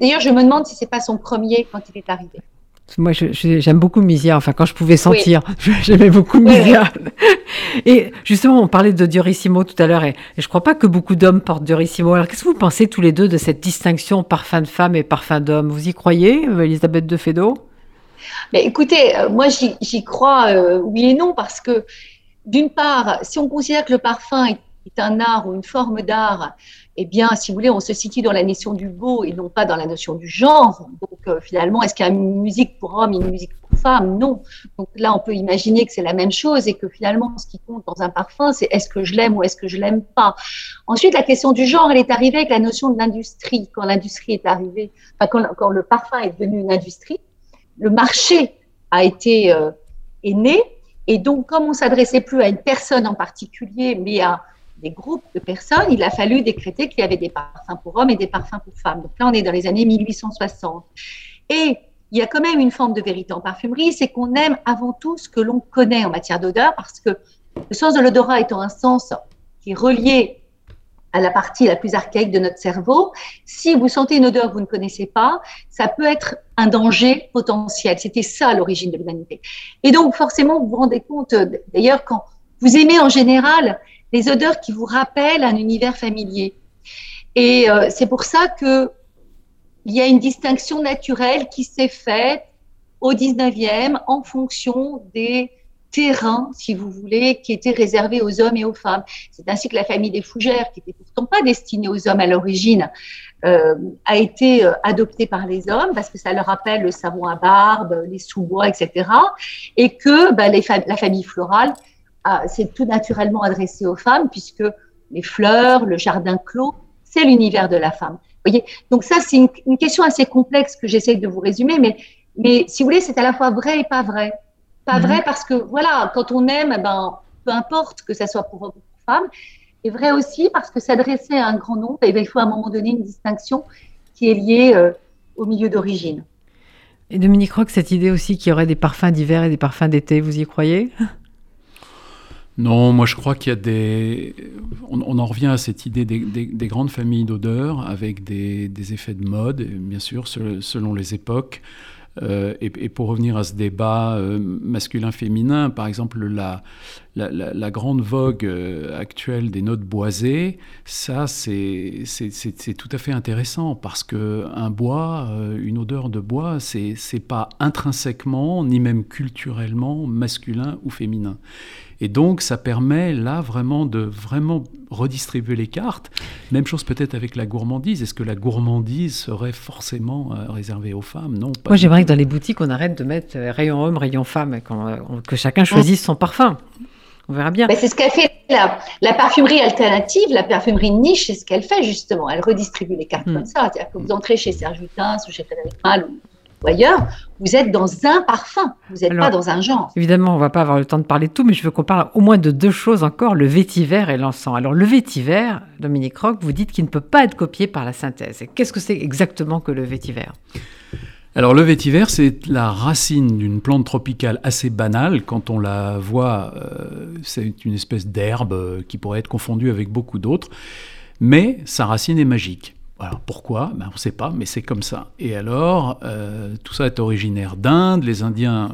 D'ailleurs, je me demande si c'est pas son premier quand il est arrivé. Moi, j'aime beaucoup Misia. Enfin, quand je pouvais sentir, j'aimais beaucoup Misia. Et justement, on parlait de Diorissimo tout à l'heure, et, je ne crois pas que beaucoup d'hommes portent Diorissimo. Alors, qu'est-ce que vous pensez tous les deux de cette distinction parfum de femme et parfum d'homme? Vous y croyez, Elisabeth de Fédot? Mais écoutez, euh, moi, j'y crois euh, oui et non, parce que d'une part, si on considère que le parfum est un art ou une forme d'art, eh bien, si vous voulez, on se situe dans la notion du beau et non pas dans la notion du genre. Donc, euh, finalement, est-ce qu'il y a une musique pour homme et une musique pour femme Non. Donc là, on peut imaginer que c'est la même chose et que finalement, ce qui compte dans un parfum, c'est est-ce que je l'aime ou est-ce que je l'aime pas? Ensuite, la question du genre, elle est arrivée avec la notion de l'industrie. Quand l'industrie est arrivée, enfin, quand, le parfum est devenu une industrie, le marché a été euh, né. Et donc, comme on s'adressait plus à une personne en particulier, mais à des groupes de personnes, il a fallu décréter qu'il y avait des parfums pour hommes et des parfums pour femmes. Donc là, on est dans les années 1860. Et il y a quand même une forme de vérité en parfumerie, c'est qu'on aime avant tout ce que l'on connaît en matière d'odeur, parce que le sens de l'odorat étant un sens qui est relié à la partie la plus archaïque de notre cerveau, si vous sentez une odeur que vous ne connaissez pas, ça peut être un danger potentiel. C'était ça l'origine de l'humanité. Et donc, forcément, vous vous rendez compte, d'ailleurs, quand vous aimez en général, les odeurs qui vous rappellent un univers familier. Et euh, c'est pour ça que il y a une distinction naturelle qui s'est faite au 19e en fonction des terrains, si vous voulez, qui étaient réservés aux hommes et aux femmes. C'est ainsi que la famille des fougères, qui n'était pourtant pas destinée aux hommes à l'origine, euh, a été euh, adoptée par les hommes parce que ça leur rappelle le savon à barbe, les sous-bois, etc. Et que bah, la famille florale c'est tout naturellement adressé aux femmes puisque les fleurs, le jardin clos, c'est l'univers de la femme. Voyez Donc ça, c'est une, question assez complexe que j'essaie de vous résumer, mais, mais si vous voulez, c'est à la fois vrai et pas vrai. Pas vrai mhm. parce que, voilà, quand on aime, eh ben, peu importe que ça soit pour homme ou pour femme, et vrai aussi parce que s'adresser à un grand nombre, eh ben, il faut à un moment donné une distinction qui est liée euh, au milieu d'origine. Et Dominique Roque, cette idée aussi qu'il y aurait des parfums d'hiver et des parfums d'été, vous y croyez? Non, moi je crois qu'il y a des. On, en revient à cette idée des, grandes familles d'odeurs avec des, effets de mode, bien sûr, selon les époques. Euh, et, pour revenir à ce débat euh, masculin-féminin, par exemple, la, grande vogue euh, actuelle des notes boisées, ça c'est tout à fait intéressant parce que un bois, une odeur de bois, c'est pas intrinsèquement ni même culturellement masculin ou féminin. Et donc, ça permet là vraiment de vraiment redistribuer les cartes. Même chose peut-être avec la gourmandise. Est-ce que la gourmandise serait forcément euh, réservée aux femmes? Non. Moi, j'aimerais que dans les boutiques, on arrête de mettre rayon homme, rayon femme, que chacun choisisse son parfum. On verra bien. c'est ce qu'a fait la, parfumerie alternative, la parfumerie niche, c'est ce qu'elle fait justement. Elle redistribue les cartes hmm. comme ça. C'est-à-dire que vous entrez chez Serge Lutens ou chez Frédéric Mal ou, ailleurs, vous êtes dans un parfum, vous n'êtes pas dans un genre. Évidemment, on ne va pas avoir le temps de parler de tout, mais je veux qu'on parle au moins de deux choses encore, le vétiver et l'encens. Alors le vétiver, Dominique Roch, vous dites qu'il ne peut pas être copié par la synthèse. Qu'est-ce que c'est exactement que le vétiver? Alors le vétiver, c'est la racine d'une plante tropicale assez banale. Quand on la voit, euh, c'est une espèce d'herbe euh, qui pourrait être confondue avec beaucoup d'autres, mais sa racine est magique. Alors pourquoi? Ben, On ne sait pas, mais c'est comme ça. Et alors, euh, tout ça est originaire d'Inde. Les Indiens,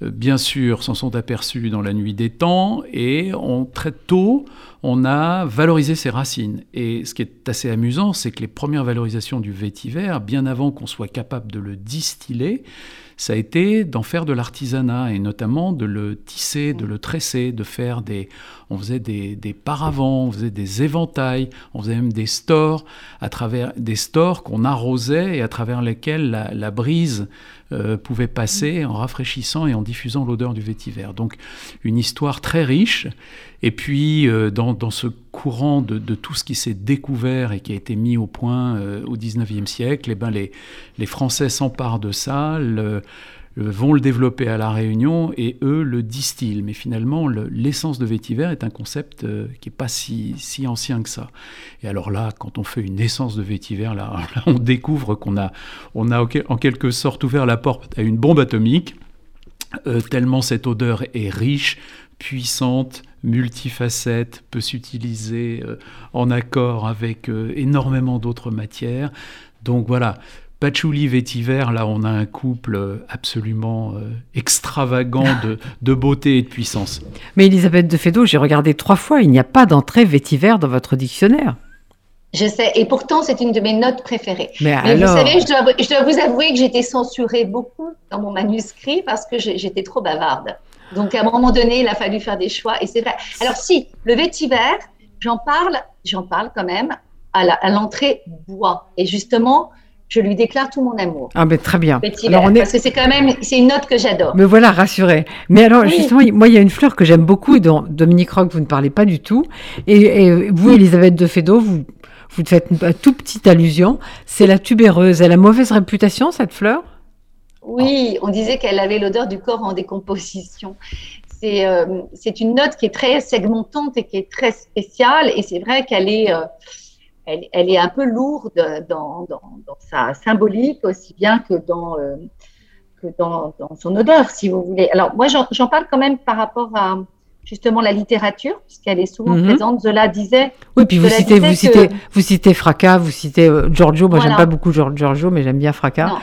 bien sûr, s'en sont aperçus dans la nuit des temps, et très tôt, on a valorisé ses racines. Et ce qui est assez amusant, c'est que les premières valorisations du vétiver, bien avant qu'on soit capable de le distiller, ça a été d'en faire de l'artisanat et notamment de le tisser, de le tresser, de faire des. On faisait des, des paravents, on faisait des éventails, on faisait même des stores, à travers des stores qu'on arrosait et à travers lesquels la, brise euh, pouvait passer en rafraîchissant et en diffusant l'odeur du vétiver. Donc une histoire très riche. Et puis euh, dans, dans, ce courant de, tout ce qui s'est découvert et qui a été mis au point euh, au 19e siècle, eh ben les, les Français s'emparent de ça. Vont le développer à La Réunion et eux le distillent. Mais finalement, l'essence de vétiver est un concept euh, qui n'est pas si, si, ancien que ça. Et alors là, quand on fait une essence de vétiver, là, on découvre qu'on a, on a en quelque sorte ouvert la porte à une bombe atomique, euh, tellement cette odeur est riche, puissante, multifacette, peut s'utiliser euh, en accord avec énormément d'autres matières. Donc voilà, Patchouli vétiver, là on a un couple absolument euh, extravagant de, beauté et de puissance. Mais Elisabeth de Fédot, j'ai regardé trois fois, il n'y a pas d'entrée vétiver dans votre dictionnaire. Je sais, et pourtant c'est une de mes notes préférées. Mais, vous savez, je dois, vous avouer que j'étais censurée beaucoup dans mon manuscrit parce que j'étais trop bavarde. Donc à un moment donné, il a fallu faire des choix, et c'est vrai. Alors si, le vétiver, j'en parle, j'en parle quand même à l'entrée bois. Et justement, je lui déclare tout mon amour. Ah ben très bien. alors on est... Parce que c'est quand même, c'est une note que j'adore. Me voilà rassurée. Mais alors justement, moi il y a une fleur que j'aime beaucoup et dont Dominique Roque vous ne parlez pas du tout. Et, vous, Elisabeth de Fédot, vous vous faites une, toute petite allusion. C'est la tubéreuse. Elle a mauvaise réputation cette fleur? Oui, on disait qu'elle avait l'odeur du corps en décomposition. C'est euh, c'est une note qui est très segmentante et qui est très spéciale. Et c'est vrai qu'elle est euh, elle, est un peu lourde dans, sa symbolique aussi bien que dans, euh, que dans, son odeur, si vous voulez. Alors moi, j'en parle quand même par rapport à justement la littérature, puisqu'elle est souvent mhm. présente. Zola disait. Oui, puis vous citez, vous, citez, vous citez Fracas, vous citez euh, Giorgio. Moi, j'aime pas beaucoup Giorgio, mais j'aime bien Fracas.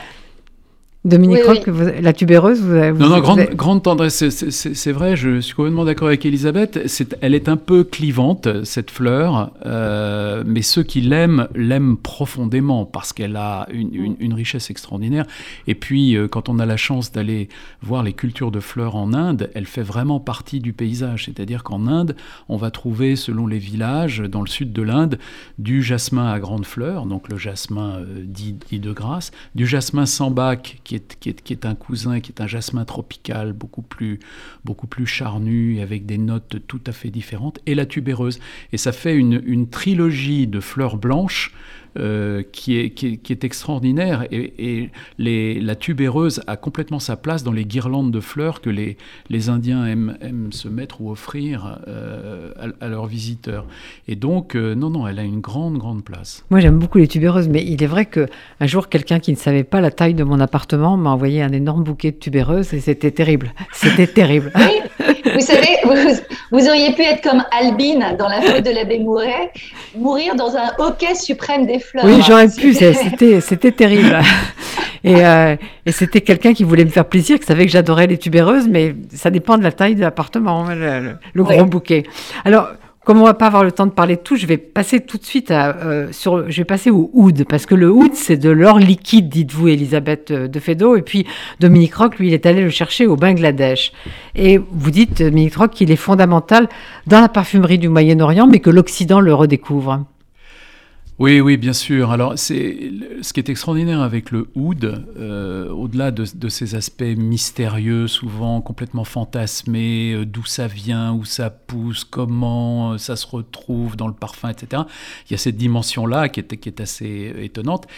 Dominique la tubéreuse, vous avez, Non, non, grande, grande tendresse, c'est vrai, je suis complètement d'accord avec Elisabeth. elle est un peu clivante, cette fleur, euh, mais ceux qui l'aiment, l'aiment profondément parce qu'elle a une, une, richesse extraordinaire. Et puis, euh, quand on a la chance d'aller voir les cultures de fleurs en Inde, elle fait vraiment partie du paysage. C'est-à-dire qu'en Inde, on va trouver, selon les villages, dans le sud de l'Inde, du jasmin à grandes fleurs, donc le jasmin euh, dit, dit, de grâce, du jasmin sans bac, qui est, qui, est, un cousin, qui est un jasmin tropical, beaucoup plus, beaucoup plus charnu, avec des notes tout à fait différentes, et la tubéreuse. Et ça fait une, une trilogie de fleurs blanches euh, qui, est, qui, est, extraordinaire. Et, les, la tubéreuse a complètement sa place dans les guirlandes de fleurs que les, les Indiens aiment, aiment, se mettre ou offrir euh, à, leurs visiteurs. Et donc, euh, non, non, elle a une grande, grande place. Moi, j'aime beaucoup les tubéreuses, mais il est vrai qu'un jour, quelqu'un qui ne savait pas la taille de mon appartement m'a envoyé un énorme bouquet de tubéreuses et c'était terrible. C'était terrible. Vous savez, vous, auriez pu être comme Albine dans la faute de l'abbé Mouret, mourir dans un hockey suprême des fleurs. Oui, j'aurais pu, c'était terrible. Et, euh, et c'était quelqu'un qui voulait me faire plaisir, qui savait que j'adorais les tubéreuses, mais ça dépend de la taille de l'appartement, le, le, gros bouquet. Alors, comme on va pas avoir le temps de parler de tout, je vais passer tout de suite à, euh, sur, je vais passer au oud parce que le oud c'est de l'or liquide, dites-vous, Elisabeth euh, de Fédot, et puis Dominique Rock, lui, il est allé le chercher au Bangladesh. Et vous dites, Dominique Rock, qu'il est fondamental dans la parfumerie du Moyen-Orient, mais que l'Occident le redécouvre. Oui, oui, bien sûr. Alors, c'est ce qui est extraordinaire avec le oud, euh, au-delà de, ces aspects mystérieux, souvent complètement fantasmés, euh, d'où ça vient, où ça pousse, comment euh, ça se retrouve dans le parfum, etc. Il y a cette dimension-là qui est, qui est assez étonnante.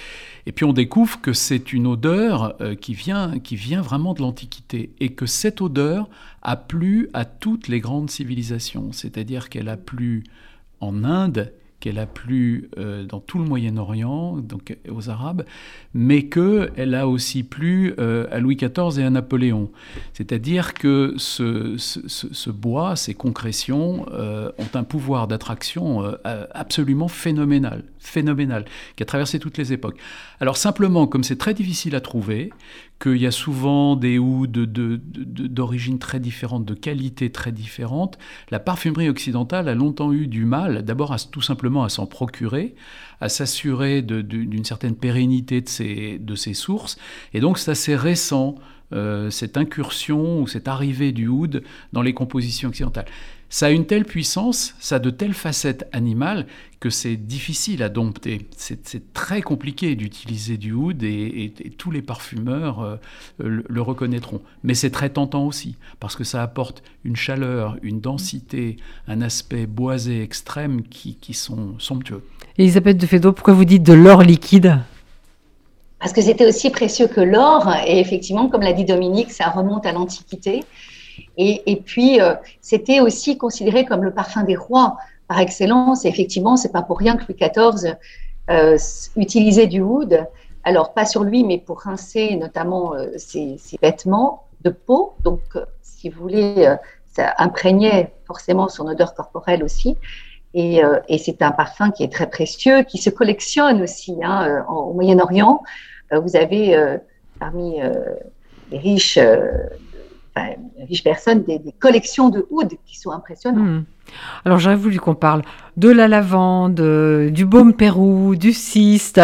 Et puis on découvre que c'est une odeur qui vient, qui vient vraiment de l'Antiquité et que cette odeur a plu à toutes les grandes civilisations. C'est-à-dire qu'elle a plu en Inde qu'elle a plu euh, dans tout le Moyen-Orient, donc aux Arabes, mais qu'elle a aussi plu euh, à Louis XIV et à Napoléon. C'est-à-dire que ce, bois, ces concrétions, euh, ont un pouvoir d'attraction absolument phénoménal, phénoménal, qui a traversé toutes les époques. Alors simplement, comme c'est très difficile à trouver, qu'il y a souvent des houds d'origine très différente, de qualité très différente, la parfumerie occidentale a longtemps eu du mal, d'abord tout simplement à s'en procurer, à s'assurer d'une certaine pérennité de ses, de ses sources, et donc c'est assez récent, euh, cette incursion ou cette arrivée du oud dans les compositions occidentales. Ça a une telle puissance, ça a de telles facettes animales que c'est difficile à dompter. C'est très compliqué d'utiliser du oud et, tous les parfumeurs euh, le, reconnaîtront. Mais c'est très tentant aussi, parce que ça apporte une chaleur, une densité, un aspect boisé extrême qui, sont somptueux. Elisabeth de Fédot, pourquoi vous dites de l'or liquide? Parce que c'était aussi précieux que l'or, et effectivement, comme l'a dit Dominique, ça remonte à l'Antiquité. Et, puis, euh, c'était aussi considéré comme le parfum des rois par excellence. Et effectivement, c'est pas pour rien que Louis XIV euh, utilisait du oud. Alors, pas sur lui, mais pour rincer notamment euh, ses, vêtements de peau. Donc, si vous voulez, ça imprégnait forcément son odeur corporelle aussi. Et, c'est un parfum qui est très précieux, qui se collectionne aussi hein, au Moyen-Orient. vous avez parmi les riches enfin, riches personnes, des, collections de oud qui sont impressionnantes. Hmm. Alors j'aurais voulu qu'on parle de la lavande, du baume Pérou, du cyste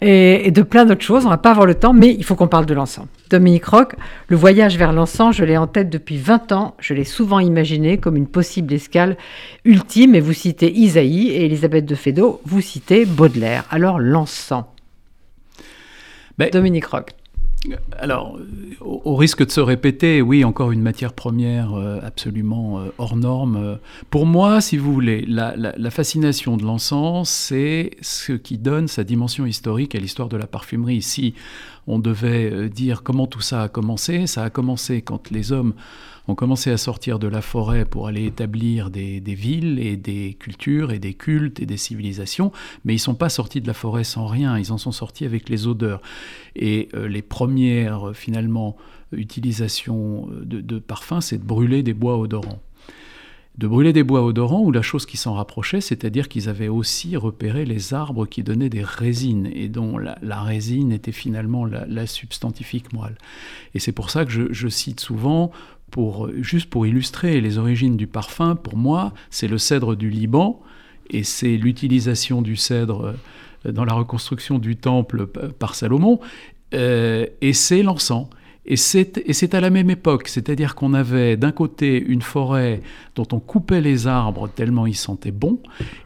et, de plein d'autres choses. On va pas avoir le temps, mais il faut qu'on parle de l'encens. Dominique Roch, le voyage vers l'encens, je l'ai en tête depuis 20 ans. Je l'ai souvent imaginé comme une possible escale ultime. Et vous citez Isaïe et Elisabeth de Fédot, vous citez Baudelaire. Alors l'encens. Ben, Dominique Roch. Alors, au, risque de se répéter, oui, encore une matière première euh, absolument euh, hors norme. Pour moi, si vous voulez, la, fascination de l'encens, c'est ce qui donne sa dimension historique à l'histoire de la parfumerie. Si on devait euh, dire comment tout ça a commencé, ça a commencé quand les hommes ont commencé à sortir de la forêt pour aller établir des, villes et des cultures et des cultes et des civilisations, mais ils ne sont pas sortis de la forêt sans rien, ils en sont sortis avec les odeurs. Et euh, les premières, finalement, utilisations de, de parfums, c'est de brûler des bois odorants de brûler des bois odorants ou la chose qui s'en rapprochait, c'est-à-dire qu'ils avaient aussi repéré les arbres qui donnaient des résines et dont la, résine était finalement la, substantifique moelle. Et c'est pour ça que je, cite souvent pour, juste pour illustrer les origines du parfum, pour moi, c'est le cèdre du Liban et c'est l'utilisation du cèdre euh, dans la reconstruction du temple par Salomon, euh, et c'est l'encens. Et c'est à la même époque, c'est-à-dire qu'on avait d'un côté une forêt dont on coupait les arbres tellement ils sentaient bon,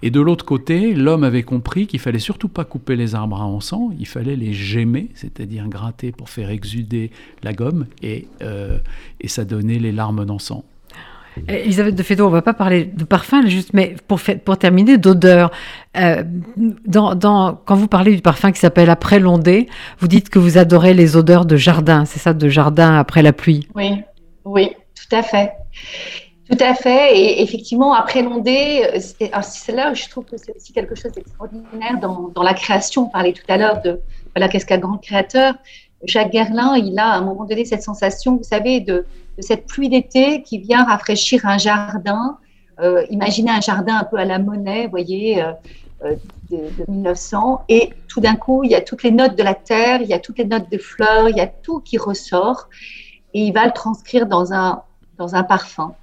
et de l'autre côté, l'homme avait compris qu'il fallait surtout pas couper les arbres à encens, il fallait les gémer, c'est-à-dire gratter pour faire exuder la gomme, et, euh, et ça donnait les larmes d'encens. Elisabeth de Fédot, on ne va pas parler de parfum, juste, mais pour, terminer, d'odeur. Euh, quand vous parlez du parfum qui s'appelle Après l'ondée, vous dites que vous adorez les odeurs de jardin, c'est ça, de jardin après la pluie? Oui, oui, tout à fait. Tout à fait. Et effectivement, après l'ondée, euh, c'est là où je trouve que c'est aussi quelque chose d'extraordinaire dans, dans, la création. On parlait tout à l'heure de voilà, qu'est-ce qu'un grand créateur? Jacques Guerlain, il a à un moment donné cette sensation, vous savez, de, cette pluie d'été qui vient rafraîchir un jardin. Euh, imaginez un jardin un peu à la monnaie, vous voyez, euh, euh, de, 1900. Et tout d'un coup, il y a toutes les notes de la terre, il y a toutes les notes de fleurs, il y a tout qui ressort. Et il va le transcrire dans un, dans un parfum.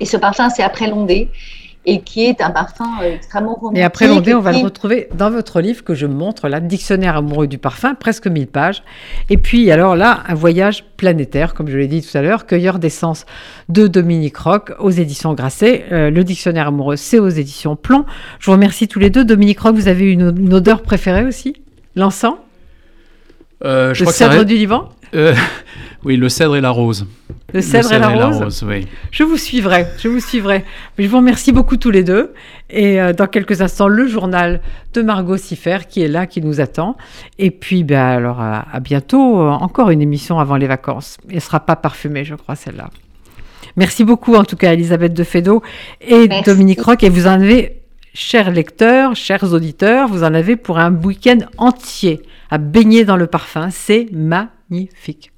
Et ce parfum, c'est après l'ondée et qui est un parfum euh, extrêmement romantique. Et après l'ondée, on va le retrouver dans votre livre que je montre, là, Dictionnaire amoureux du parfum, presque 1000 pages. Et puis, alors là, un voyage planétaire, comme je l'ai dit tout à l'heure, Cueilleur d'essence de Dominique Rock aux éditions Grasset. Euh, le Dictionnaire amoureux, c'est aux éditions Plomb. Je vous remercie tous les deux. Dominique Rock, vous avez une, une odeur préférée aussi? L'encens? Euh, je Le cèdre du Liban? Euh, Oui, le cèdre et la rose. Le cèdre, et, la, rose. oui. Je vous suivrai, je vous suivrai. Mais je vous remercie beaucoup tous les deux. Et euh, dans quelques instants, le journal de Margot Siffer qui est là, qui nous attend. Et puis, ben, alors, à, bientôt. Encore une émission avant les vacances. Elle ne sera pas parfumée, je crois, celle-là. Merci beaucoup, en tout cas, Elisabeth de Fédot et Dominique Roch. Et vous en avez, chers lecteurs, chers auditeurs, vous en avez pour un week-end entier à baigner dans le parfum. C'est magnifique.